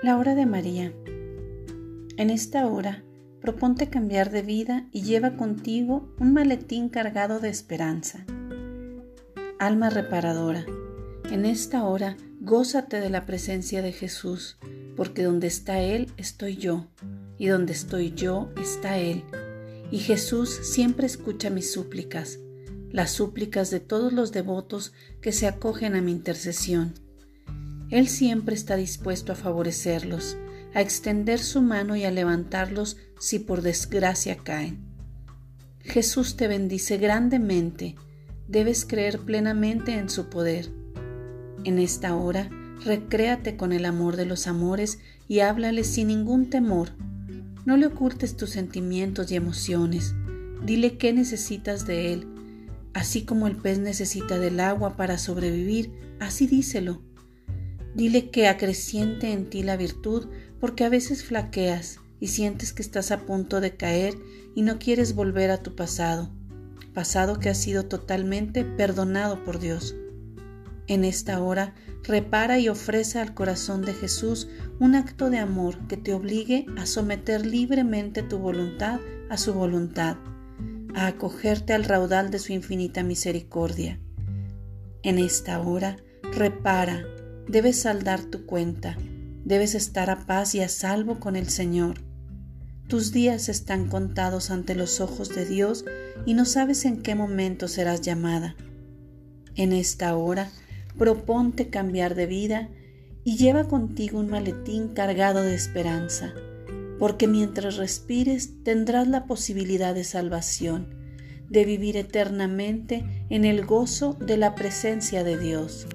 La hora de María. En esta hora, proponte cambiar de vida y lleva contigo un maletín cargado de esperanza. Alma reparadora, en esta hora gózate de la presencia de Jesús, porque donde está Él estoy yo, y donde estoy yo está Él. Y Jesús siempre escucha mis súplicas, las súplicas de todos los devotos que se acogen a mi intercesión. Él siempre está dispuesto a favorecerlos, a extender su mano y a levantarlos si por desgracia caen. Jesús te bendice grandemente, debes creer plenamente en su poder. En esta hora, recréate con el amor de los amores y háblale sin ningún temor. No le ocultes tus sentimientos y emociones, dile qué necesitas de él. Así como el pez necesita del agua para sobrevivir, así díselo. Dile que acreciente en ti la virtud porque a veces flaqueas y sientes que estás a punto de caer y no quieres volver a tu pasado, pasado que ha sido totalmente perdonado por Dios. En esta hora, repara y ofrece al corazón de Jesús un acto de amor que te obligue a someter libremente tu voluntad a su voluntad, a acogerte al raudal de su infinita misericordia. En esta hora, repara, debes saldar tu cuenta, debes estar a paz y a salvo con el Señor. Tus días están contados ante los ojos de Dios y no sabes en qué momento serás llamada. En esta hora, proponte cambiar de vida y lleva contigo un maletín cargado de esperanza, porque mientras respires tendrás la posibilidad de salvación, de vivir eternamente en el gozo de la presencia de Dios.